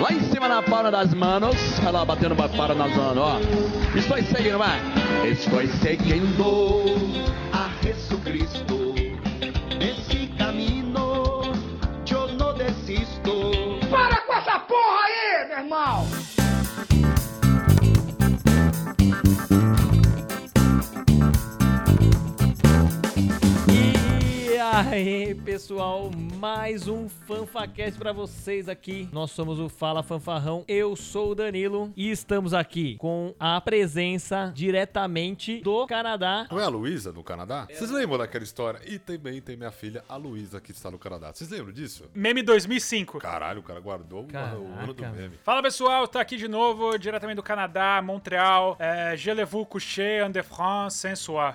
Lá em cima na palma das manos, olha lá batendo uma palma nas manos, ó. Estou seguindo, vai. Estou seguindo a Jesucristo. Nesse aí, pessoal, mais um FanfaCast pra vocês aqui. Nós somos o Fala Fanfarrão, eu sou o Danilo e estamos aqui com a presença diretamente do Canadá. Não é a Luísa no Canadá? Vocês lembram daquela história? E também tem minha filha, a Luísa, que está no Canadá. Vocês lembram disso? Meme 2005. Caralho, o cara guardou o- o ano do Caraca. meme. Fala pessoal, tá aqui de novo, diretamente do Canadá, Montreal. É, je le vous coucher en de France.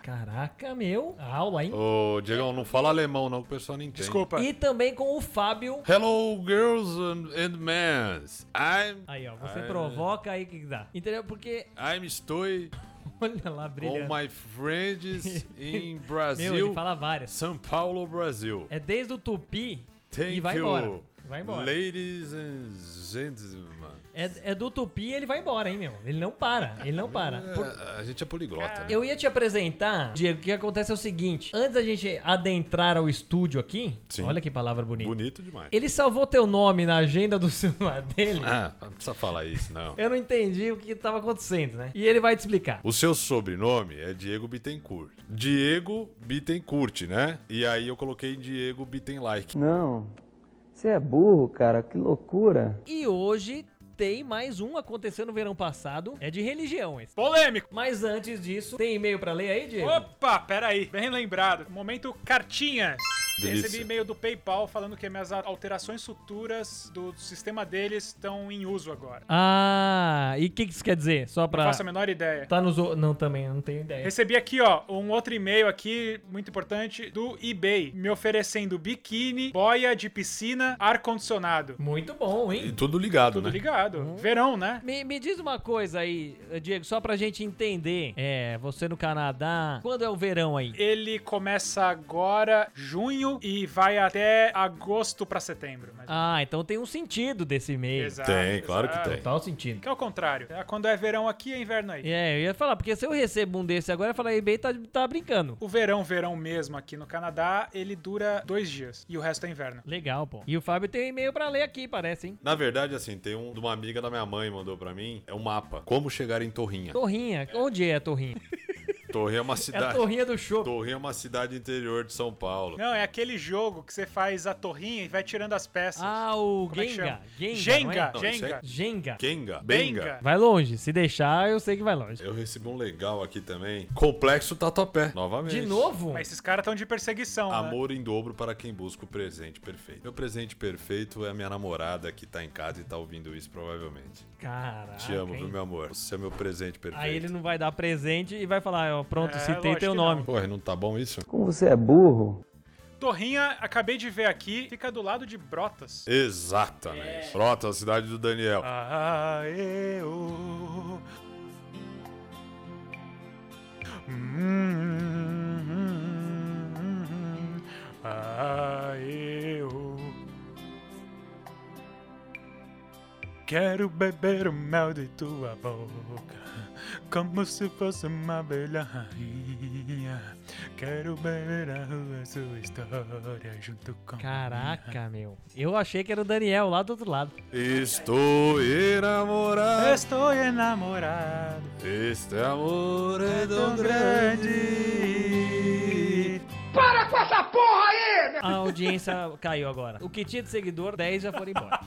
Caraca, meu, aula, hein? Ô, Diegão, não fala alemão não, o pessoal não entende. Desculpa. E também com o Fábio. Hello, girls and, and men. I'm... Aí, ó, você I'm- provoca aí que dá. Entendeu? Porque, I'm estou olha lá, com brilhando. my friends in Meu, Brasil. ele fala várias. São Paulo, Brasil. É desde o Tupi Thank e vai you. embora. Vai embora. Ladies and gentlemen. É, é do Tupi e ele vai embora, hein, meu? Ele não para, ele não para. Por- É, a gente é poliglota, né? Eu ia te apresentar, Diego, o que acontece é o seguinte: antes da gente adentrar ao estúdio aqui, Sim. olha que palavra bonita. Bonito demais. Ele salvou teu nome na agenda do celular dele. Ah, não precisa falar isso, não. Eu não entendi o que estava acontecendo, né? E ele vai te explicar. O seu sobrenome é Diego Bittencourt. Diego Bittencourt, né? E aí eu coloquei Diego Bittenlike. Não, você é burro, cara, que loucura. E hoje tem mais um acontecendo no verão passado. É de religião esse. Polêmico. Mas antes disso, tem e-mail pra ler aí, Diego? Opa, peraí, bem lembrado. Momento cartinhas. Delícia. Recebi e-mail do PayPal falando que minhas alterações futuras do sistema deles estão em uso agora. Ah, e o que, que isso quer dizer? Só Não pra. faço a menor ideia. Tá nos. Não, também, eu não tenho ideia. Recebi aqui, ó, um outro e-mail aqui, muito importante, do eBay, me oferecendo biquíni, boia de piscina, ar-condicionado. Muito bom, E hein? tudo ligado, Tudo né? ligado. Verão, né? Me, me diz uma coisa aí, Diego, só pra gente entender. É, você no Canadá. Quando é o verão aí? Ele começa agora, junho, e vai até agosto pra setembro. Ah, então tem um sentido desse e-mail. menos. Exato, Tem, claro que exato. tem. Total sentido. Que é o contrário. É Quando é verão aqui, é inverno aí. É, eu ia falar, porque se eu recebo um desse agora, eu falar, eBay tá, tá brincando. O verão, verão mesmo aqui no Canadá, ele dura dois dias. E o resto é inverno. Legal, pô. E o Fábio tem um e-mail pra ler aqui, parece, hein? Na verdade, assim, tem um de uma amiga da minha mãe mandou pra mim, é um mapa. Como chegar em Torrinha. Torrinha. Onde é a Torrinha? Torrinha é uma É a cidade. Torrinha do show. Torrinha é uma cidade interior de São Paulo. Não, é aquele jogo que você faz a torrinha e vai tirando as peças. Ah, o Como é que Genga. chama? Genga. Jenga. é- Genga. Kenga. Benga. Vai longe. Se deixar, eu sei que vai longe. Eu recebi um legal aqui também. Complexo Tatuapé. Novamente. De novo? Mas esses caras estão de perseguição, né? Amor em dobro para quem busca o presente perfeito. Meu presente perfeito é a minha namorada que tá em casa e tá ouvindo isso provavelmente. Caraca. Te amo, hein? viu, meu amor? Você é meu presente perfeito. Aí ele não vai dar presente e vai falar, ó, pronto, É, citei lógico teu nome. Porra, não tá bom isso? Como você é burro? Torrinha, acabei de ver aqui, fica do lado de Brotas. Exatamente. Frota, a cidade do Daniel. Ah, eu. Hum, Ah, eu. Quero beber o mel de tua boca, como se fosse uma abelha rainha. Quero beber a sua história junto com. Caraca, meu. Eu achei que era o Daniel lá do outro lado. Estou enamorado. Estou enamorado. Este amor é tão grande. Para com essa porra A audiência caiu agora. O que tinha de seguidor, 10 já foram embora.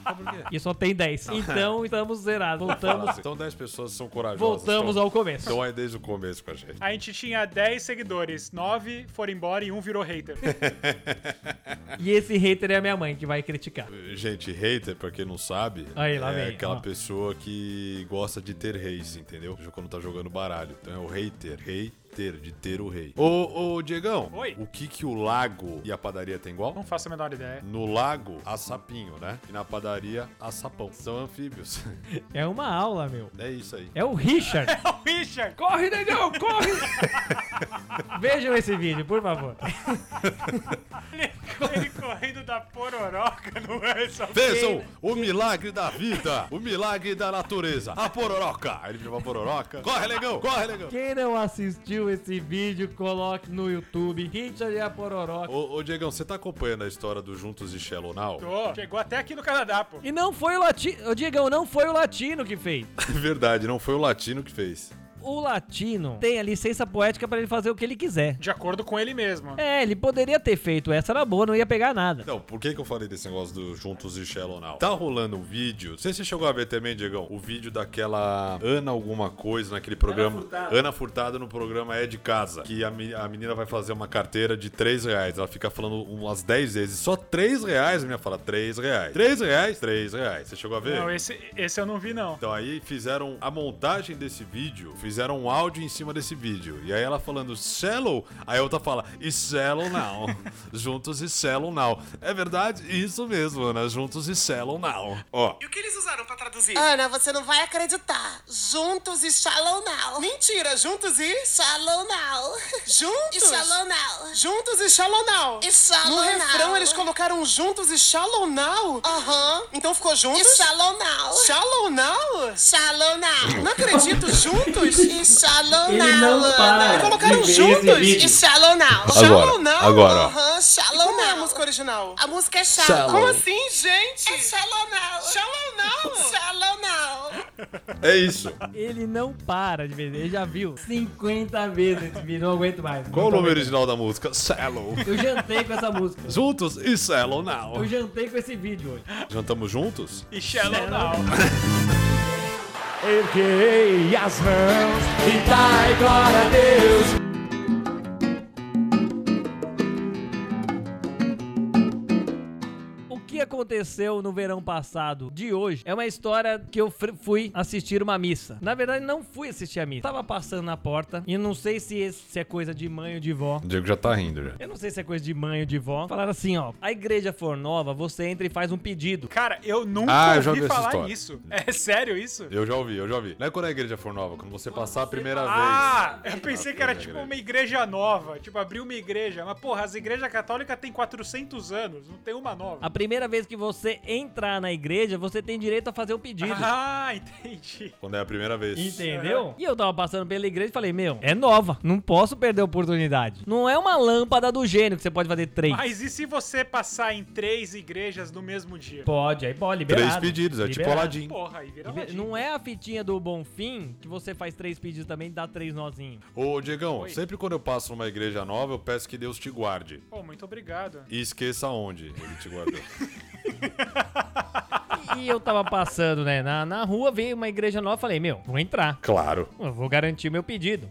E só tem 10. Então estamos zerados. Voltamos, Então 10 pessoas são corajosas. voltamos estão, ao começo. Estão aí desde o começo com a gente. A gente tinha 10 seguidores, 9 foram embora e um virou hater. E esse hater é a minha mãe que vai criticar. Gente, hater, pra quem não sabe, Aí, lá é vem, aquela ó. pessoa que gosta de ter reis, entendeu? Quando tá jogando baralho. Então é o hater, rei ter, de ter o rei. Ô, ô, Diegão, Oi. o que que o lago e a padaria tem igual? Não faço a menor ideia. No lago, há sapinho, né? E na padaria, há sapão. São anfíbios. É uma aula, meu. é isso aí. É o Richard. É o Richard! Corre, negão, corre! Vejam esse vídeo, por favor. Ele correndo da pororoca, não é só Vejam o milagre da vida, o milagre da natureza. A pororoca. Aí ele virou a pororoca. Corre, negão, corre, negão. Quem não assistiu esse vídeo, coloque no YouTube. Richard e a Pororoca. Ô, ô, Diegão, você tá acompanhando a história do Juntos e Shallow Now? Tô. Chegou até aqui no Canadá, pô. E não foi o latino. Ô, Diegão, não foi o latino que fez. Verdade, não foi o latino que fez. O latino tem a licença poética pra ele fazer o que ele quiser. De acordo com ele mesmo. É, ele poderia ter feito essa, era boa, não ia pegar nada. Não, por que, que eu falei desse negócio do Juntos e Shallow Now? Tá rolando um vídeo, não sei se você chegou a ver também, Diegão, o vídeo daquela Ana alguma coisa naquele programa. Ana Furtado, no programa É de Casa, que a, a menina vai fazer uma carteira de 3 reais. Ela fica falando umas 10 vezes, só 3 reais, a menina fala 3 reais. 3 reais, 3 reais. Você chegou a ver? Não, esse, esse eu não vi, não. Então aí fizeram a montagem desse vídeo, fizeram um áudio em cima desse vídeo. E aí ela falando shallow, aí a outra fala, e shallow now. Juntos e shallow now. É verdade? Isso mesmo, Ana. Juntos e shallow now. Ó. E o que eles usaram pra traduzir? Ana, você não vai acreditar. Juntos e Shallow Now. Mentira, juntos e... Shallow Now. Juntos? E Shallow Now. Juntos e Shallow Now. E Shallow No refrão Now. eles colocaram juntos e Shallow Now. Aham. Então ficou E juntos? Shallow Now. Shallow Now? Shallow Now. Não acredito, juntos? E Shallow Ele Now. não para. Colocaram de ver juntos? vídeo. E Shallow Now. Shallow Now? agora. Aham, Shallow Como é a Now. música original? A música é Shallow. Shallow. Como assim, gente? É Shallow Now. Shallow Now? Shallow Now. É isso. Ele não para de ver, ele já viu 50 vezes esse vídeo, não aguento mais. Qual o nome original da música? Shallow. Eu jantei com essa música. Juntos e shallow now. Eu jantei com esse vídeo hoje. Jantamos juntos? E Shallow Now. Erguei as mãos e dai glória a Deus. Aconteceu no verão passado de hoje é uma história que eu fui assistir uma missa. Na verdade, não fui assistir a missa. Tava passando na porta e não sei se, esse- se é coisa de mãe ou de vó. O Diego já tá rindo já. Eu não sei se é coisa de mãe ou de vó. Falaram assim, ó. A igreja for nova, você entra e faz um pedido. Cara, eu nunca Ah, eu já ouvi ouvi falar história. nisso. É sério isso? Eu já ouvi, eu já ouvi. Não é quando a igreja for nova, quando você passar a primeira Ah, vez. eu pensei que era tipo igreja. uma igreja nova. Tipo, abrir uma igreja. Mas, porra, as igrejas católicas têm 400 anos. Não tem uma nova. A primeira vez que você entrar na igreja, você tem direito a fazer um pedido. Ah, entendi. Quando é a primeira vez. Entendeu? E eu tava passando pela igreja e falei, meu, é nova, não posso perder a oportunidade. Não é uma lâmpada do gênio que você pode fazer três. Mas e se você passar em três igrejas no mesmo dia? Pode, aí pode, liberado. Três pedidos, é tipo Liberado. Aladim. Porra, aí vira Aladim. Não é a fitinha do Bonfim que você faz três pedidos também e dá três nozinhos. Ô, Diegão, Oi. sempre quando eu passo numa igreja nova, eu peço que Deus te guarde. Pô, muito obrigado. E esqueça onde ele te guardou. E eu tava passando, né, na, na rua, veio uma igreja nova, falei, meu, vou entrar. claro. Eu vou garantir meu pedido.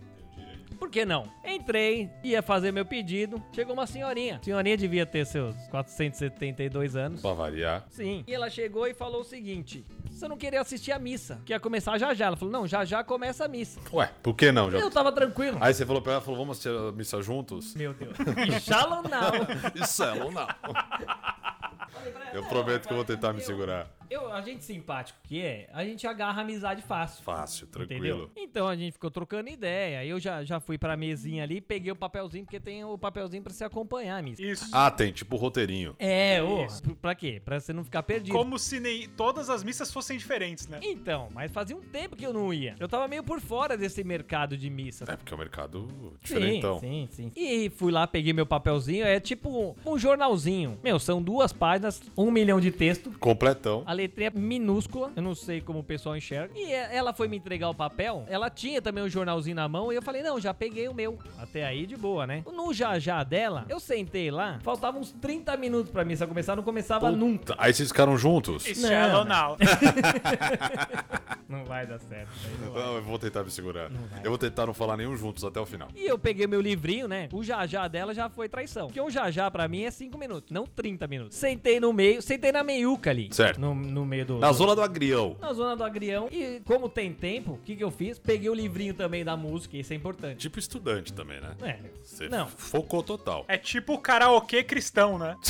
Por que não? Entrei, ia fazer meu pedido. Chegou uma senhorinha. A senhorinha devia ter seus 472 anos. Pra variar. Sim. E ela chegou e falou o seguinte: Você não queria assistir a missa, que ia começar já já. Ela falou: Não, já já começa a missa. Ué, por que não? Já... Eu tava tranquilo. Aí você falou pra ela, falou, vamos assistir a missa juntos? Meu Deus. Shalom não. E shallow não. Eu prometo que eu vou tentar me segurar. Eu, a gente simpático que é, a gente agarra a amizade fácil. Fácil, Entendeu? tranquilo. Então a gente ficou trocando ideia. Eu já, já fui pra mesinha ali, peguei o papelzinho, porque tem o papelzinho pra se acompanhar a missa. Isso. Ah, tem, tipo roteirinho. É, ô. pr- Pra quê? Pra você não ficar perdido. Como se nem todas as missas fossem diferentes, né? Então, mas fazia um tempo que eu não ia. Eu tava meio por fora desse mercado de missas. É porque é um mercado Sim, diferentão. sim, sim. E fui lá, peguei meu papelzinho, é tipo um jornalzinho. Meu, são duas páginas, um milhão de texto. Completão. A letrinha é minúscula, eu não sei como o pessoal enxerga. E ela foi me entregar o papel, ela tinha também um jornalzinho na mão e eu falei, não, já peguei o meu. Até aí de boa, né? No já já dela, eu sentei lá, faltavam uns 30 minutos pra missa começar, não começava nunca. Aí vocês ficaram juntos? Não, não. Não vai dar certo. isso aí não vai. Não, eu vou tentar me segurar. Eu vou tentar não falar nenhum juntos até o final. E eu peguei meu livrinho, né? O já já dela já foi traição. Porque o já já pra mim é 5 minutos, não 30 minutos. Sentei no meio, sentei na meiuca ali. Certo. No, no meio do. Na do- zona do agrião. Na zona do agrião. E como tem tempo, o que, que eu fiz? Peguei o livrinho também da música, isso é importante. Tipo estudante também, né? É. Você Não. focou total. É tipo karaokê cristão, né?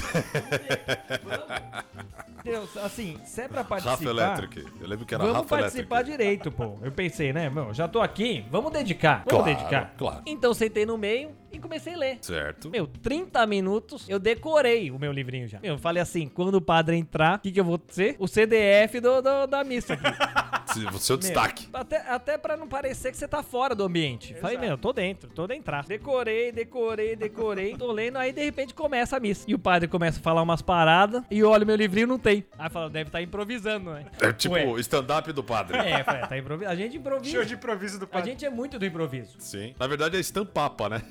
Deus, assim, se é pra Rafa participar. Electric. Eu lembro que era Vamos Rafa participar Electric. direito, pô. Eu pensei, né, meu, já tô aqui, vamos dedicar, vamos Claro, dedicar. claro. Então sentei no meio e comecei a ler. Certo. Meu, 30 minutos, eu decorei o meu livrinho já. Eu falei assim, quando o padre entrar, o que, que eu vou ser? O CDF do, do- da missa aqui. O seu destaque. Meu, até, até pra não parecer que você tá fora do ambiente. Falei, meu, tô dentro, tô dentro. Decorei, decorei, decorei, tô lendo, aí de repente começa a missa. E o padre começa a falar umas paradas, e eu olho meu livrinho não tem. Aí fala, deve estar improvisando, né? É tipo o stand-up do padre. É, falei, tá improvisando. A gente improvisa. Show de improviso do A padre. gente é muito do improviso. Sim. Na verdade é stand-papa, né?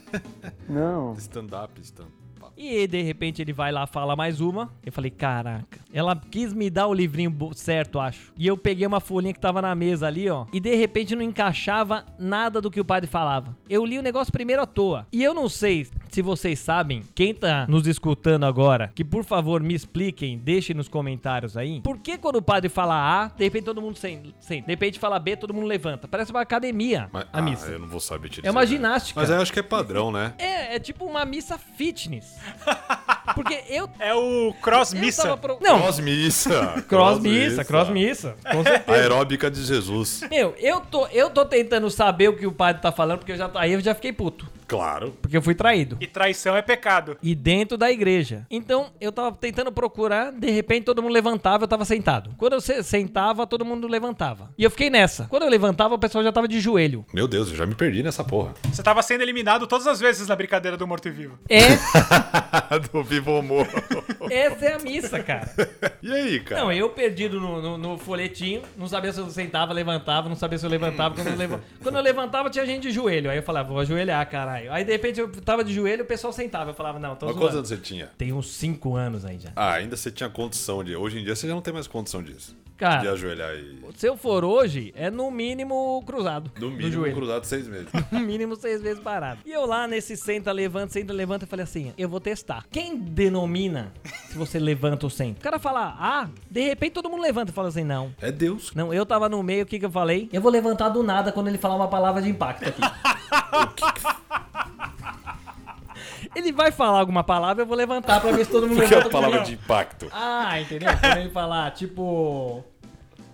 Não. Stand-up, stand-up. E de repente ele vai lá, fala mais uma. Eu falei, caraca. Ela quis me dar o livrinho certo, acho. E eu peguei uma folhinha que tava na mesa ali, ó. E de repente não encaixava nada do que o padre falava. Eu li o negócio primeiro à toa. E eu não sei se vocês sabem, quem tá nos escutando agora, que por favor me expliquem, deixem nos comentários aí. Por que quando o padre fala A, de repente todo mundo senta. De repente fala B, todo mundo levanta. Parece uma academia Mas, a ah, missa. eu não vou saber te É uma dizer. ginástica. Mas eu acho que é padrão, né? É, é tipo uma missa fitness. Porque eu. É o cross eu missa. tava pro- Não, Cross missa. cross missa, cross missa. Com certeza. Aeróbica de Jesus. Meu, eu tô, eu tô tentando saber o que o padre tá falando, porque eu já, aí eu já fiquei puto. Claro. Porque eu fui traído. E traição é pecado. E dentro da igreja. Então, eu tava tentando procurar, de repente todo mundo levantava, eu tava sentado. Quando eu se- sentava, todo mundo levantava. E eu fiquei nessa. Quando eu levantava, o pessoal já tava de joelho. Meu Deus, eu já me perdi nessa porra. Você tava sendo eliminado todas as vezes na brincadeira do morto e vivo. É, do Vivo Humor. essa é a missa, cara. E aí, cara? Não, eu perdido no, no, no folhetinho, não sabia se eu sentava, levantava, não sabia se eu levantava. Quando eu, Quando eu levantava, tinha gente de joelho. Aí eu falava, vou ajoelhar, caralho. Aí de repente eu tava de joelho, o pessoal sentava. Eu falava, não, tô Mas quantos zoando. anos você tinha? Tem uns 5 anos aí já. Ah, ainda você tinha condição de. Hoje em dia você já não tem mais condição disso. de Cara, ajoelhar e. se eu for hoje, é no mínimo cruzado. No mínimo joelho. cruzado seis meses. No mínimo seis vezes parado. E eu lá nesse senta, levanta, senta, levanta, eu falei assim: eu vou testar. Quem denomina se você levanta ou senta? O cara fala, ah, de repente todo mundo levanta e fala assim: não. É Deus. Não, eu tava no meio, o que que eu falei? Eu vou levantar do nada quando ele falar uma palavra de impacto aqui. ele vai falar alguma palavra, eu vou levantar pra ver se todo mundo Porque é levanta a palavra de impacto. Ah, entendeu? Quando ele falar, tipo...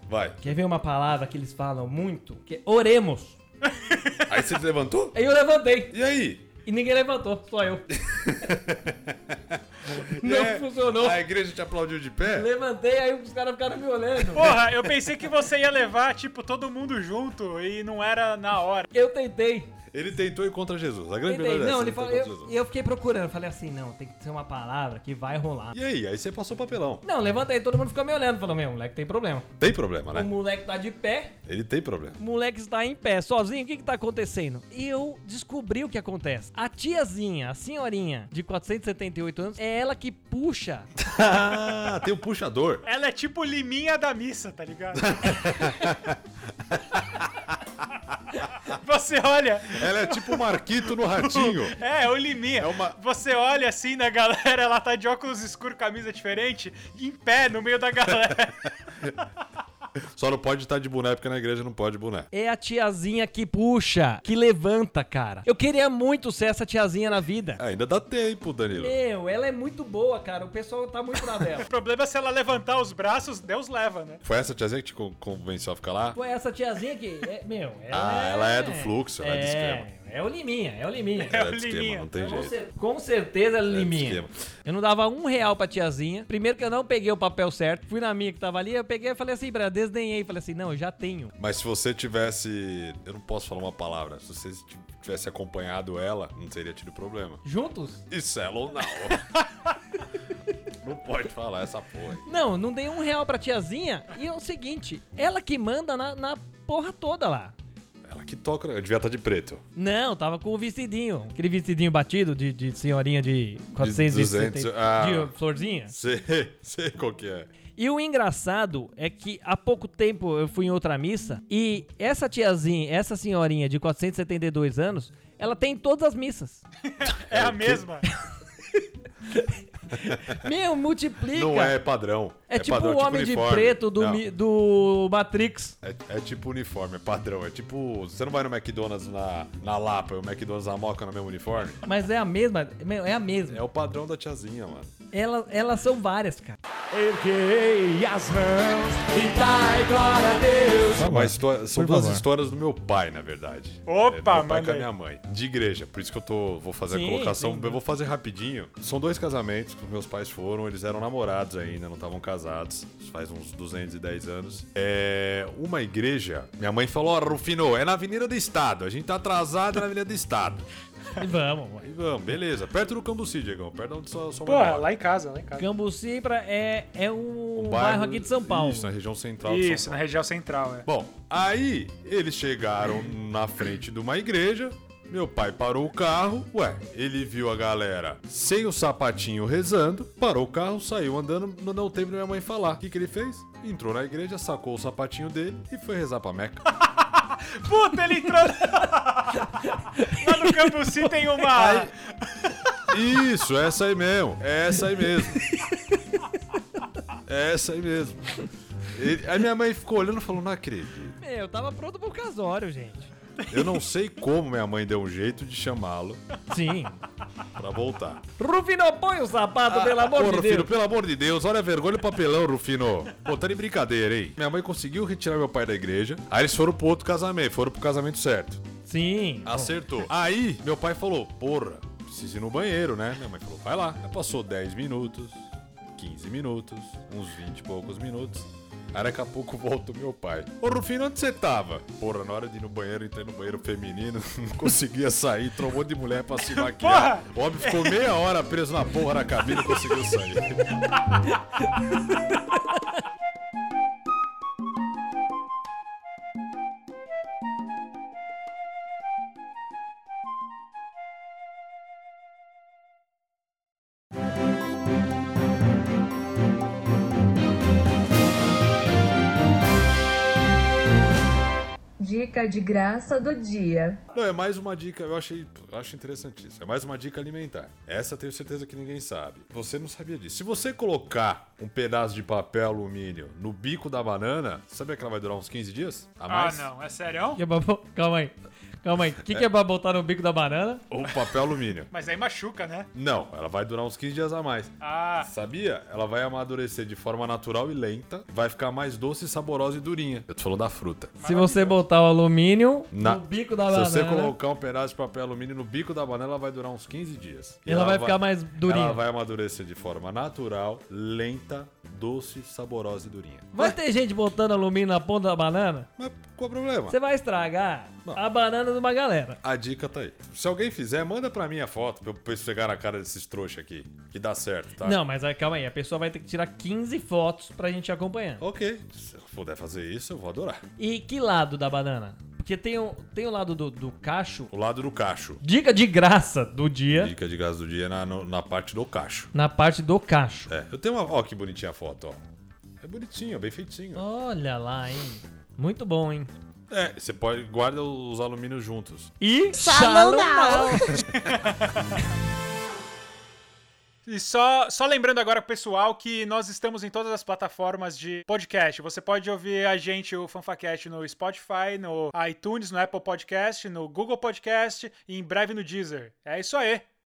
Vai. Quer ver uma palavra que eles falam muito? Que é oremos. Aí você levantou? Aí eu levantei. E aí? E ninguém levantou, só eu. Não É, funcionou. A igreja te aplaudiu de pé? Levantei, aí os caras ficaram me olhando. Porra, eu pensei que você ia levar, tipo, todo mundo junto e não era na hora. Eu tentei. Ele tentou ir contra Jesus. A grande Tentei. verdade é Não, essa, ele falou. tentou Eu, contra Jesus. eu fiquei procurando. Falei assim, não, tem que ser uma palavra que vai rolar. E aí? Aí você passou o papelão. Não, levantei, todo mundo ficou me olhando. Falou, meu, o moleque tem problema. Tem problema, O né? moleque tá de pé, Ele tem problema. o moleque está em pé, sozinho. O que que tá acontecendo? E eu descobri o que acontece. A tiazinha, a senhorinha de 478 anos, é ela que puxa. Ah, tem o puxador. Ela é tipo liminha da missa, tá ligado? Você olha, Ela é tipo o Marquito no ratinho. é, o liminha. É uma- Você olha assim na galera, ela tá de óculos escuros, camisa diferente, em pé no meio da galera. Só não pode estar de boné, porque na igreja não pode boné. É a tiazinha que puxa, que levanta, cara. Eu queria muito ser essa tiazinha na vida. Ainda dá tempo, Danilo. Meu, ela é muito boa, cara. O pessoal tá muito na dela. O problema é se ela levantar os braços, Deus leva, né? Foi essa tiazinha que te con- convenceu a ficar lá? Foi essa tiazinha que, é, meu, ela Ah, ela é do fluxo, ela é do esquema. É o Liminha, é o Liminha. É o de esquema, liminha. não tem Com, jeito. cer- com certeza é de Liminha. esquema. Eu não dava um real pra tiazinha. Primeiro que eu não peguei o papel certo. Fui na minha que tava ali, eu peguei e falei assim, pra ela, desdenhei. Falei assim, não, eu já tenho. Mas se você tivesse. Eu não posso falar uma palavra. Se você tivesse acompanhado ela, não teria tido problema. Juntos? Isso é ou não. não pode falar essa porra. Não, não dei um real pra tiazinha. E é o seguinte, ela que manda na, na porra toda lá. Ela que toca. Eu devia estar de preto. Não, tava com o vestidinho. Aquele vestidinho batido de, de senhorinha de 470 200, ah. de florzinha. Sei, sei qual que é. E o engraçado é que há pouco tempo eu fui em outra missa e essa tiazinha, essa senhorinha de 472 anos, ela tem todas as missas. É a mesma. Meu, multiplica. Não é padrão. É, tipo padrão, o Homem de uniforme. Preto do, mi- do Matrix. É, é tipo uniforme, é padrão. É tipo. Você não vai no McDonald's na, na Lapa e o McDonald's na Moca no mesmo uniforme? Mas é a mesma, é a mesma. É o padrão da tiazinha, mano. Elas, elas são várias, cara. Erguei as mãos e dai glória a Deus. É uma história- são duas histórias do meu pai, na verdade. Opa, é, meu pai com a minha mãe. De igreja. Por isso que eu tô, vou fazer Sim, a colocação. sim. Eu vou fazer rapidinho. São dois casamentos que meus pais foram. Eles eram namorados ainda, não estavam casados. Faz uns 210 anos. É. Uma igreja. Minha mãe falou: Ó, Rufino, é na Avenida do Estado. A gente tá atrasado na Avenida do Estado. E vamos. E vamos, beleza. Perto do Cambuci, Diegão. Perto de onde sua, sua mãe Porra, lá em casa, lá em casa. Cambuci pra- é, é um, Um bairro, aqui de São Paulo. Isso, na região central de São Isso, Paulo. na região central, é. Bom, aí eles chegaram na frente de uma igreja. Meu pai parou o carro, ué, ele viu a galera sem o sapatinho rezando, parou o carro, saiu andando, não deu tempo da minha mãe falar. O que, que ele fez? Entrou na igreja, sacou o sapatinho dele e foi rezar pra Meca. Puta, ele entrou. Lá no Cambuci tem uma. Isso, essa aí mesmo, é essa aí mesmo. É essa aí mesmo. Ele- aí minha mãe ficou olhando e falou: Não acredito. Meu, eu tava pronto pro casório, gente. Eu não sei como minha mãe deu um jeito de chamá-lo Sim. pra voltar. Rufino, põe o sapato, pelo amor Pô, de Rufino, Deus. pelo amor de Deus, olha a vergonha do papelão, Rufino. Pô, tá de brincadeira, hein? Minha mãe conseguiu retirar meu pai da igreja. Aí eles foram pro outro casamento, foram pro casamento certo. Sim. Acertou. Aí, meu pai falou, porra, preciso ir no banheiro, né? Minha mãe falou, vai lá. Aí passou 10 minutos, 15 minutos, uns 20 e poucos minutos. Aí daqui a pouco volta o meu pai. Ô Rufino, onde você tava? Porra, na hora de ir no banheiro, entrei no banheiro feminino, não conseguia sair, monte de mulher pra se maquiar. O homem ficou meia hora preso na porra da cabine e conseguiu sair. Dica de graça do dia. Não, é mais uma dica, eu achei, acho interessantíssimo. É mais uma dica alimentar. Essa eu tenho certeza que ninguém sabe. Você não sabia disso. Se você colocar um pedaço de papel alumínio no bico da banana, sabia que ela vai durar uns 15 dias? A Ah, mais? não, é sério? Calma aí. Calma aí. O que, que é pra botar no bico da banana? Ou papel alumínio. Mas aí machuca, né? Não, ela vai durar uns 15 dias a mais. Ah, Sabia? Ela vai amadurecer de forma natural e lenta. Vai ficar mais doce, saborosa e durinha. Eu tô falando da fruta. Se você botar o alumínio Na- no bico da Se banana, você colocar um pedaço de papel alumínio no bico da banana, ela vai durar uns 15 dias. E ela vai ficar mais durinha. Ela vai amadurecer de forma natural, lenta, doce, saborosa e durinha. Vai ter gente botando alumínio na ponta da banana? Mas qual o problema? Você vai estragar Não. a banana de uma galera. A dica tá aí. Se alguém fizer, manda pra mim a foto pra eu- esfregar na cara desses trouxas aqui. Que dá certo, tá? Não, mas aí, calma aí. A pessoa vai ter que tirar 15 fotos pra gente acompanhar. Ok. Se eu puder fazer isso, eu vou adorar. E que lado da banana? Porque tem o, tem o lado do, do cacho. O lado do cacho. Dica de graça do dia Dica de gás do dia na, no- na parte do cacho. na parte do cacho. É, eu tenho uma. Ó, que bonitinha a foto, ó. É bonitinho, bem feitinho. Olha lá, hein? Muito bom, hein? É, você pode. Guarda os alumínios juntos. E Shalom. E só, só lembrando agora pro pessoal que nós estamos em todas as plataformas de podcast. Você pode ouvir a gente, o FanfaCast, no Spotify, no iTunes, no Apple Podcast, no Google Podcast e em breve no Deezer. É isso aí.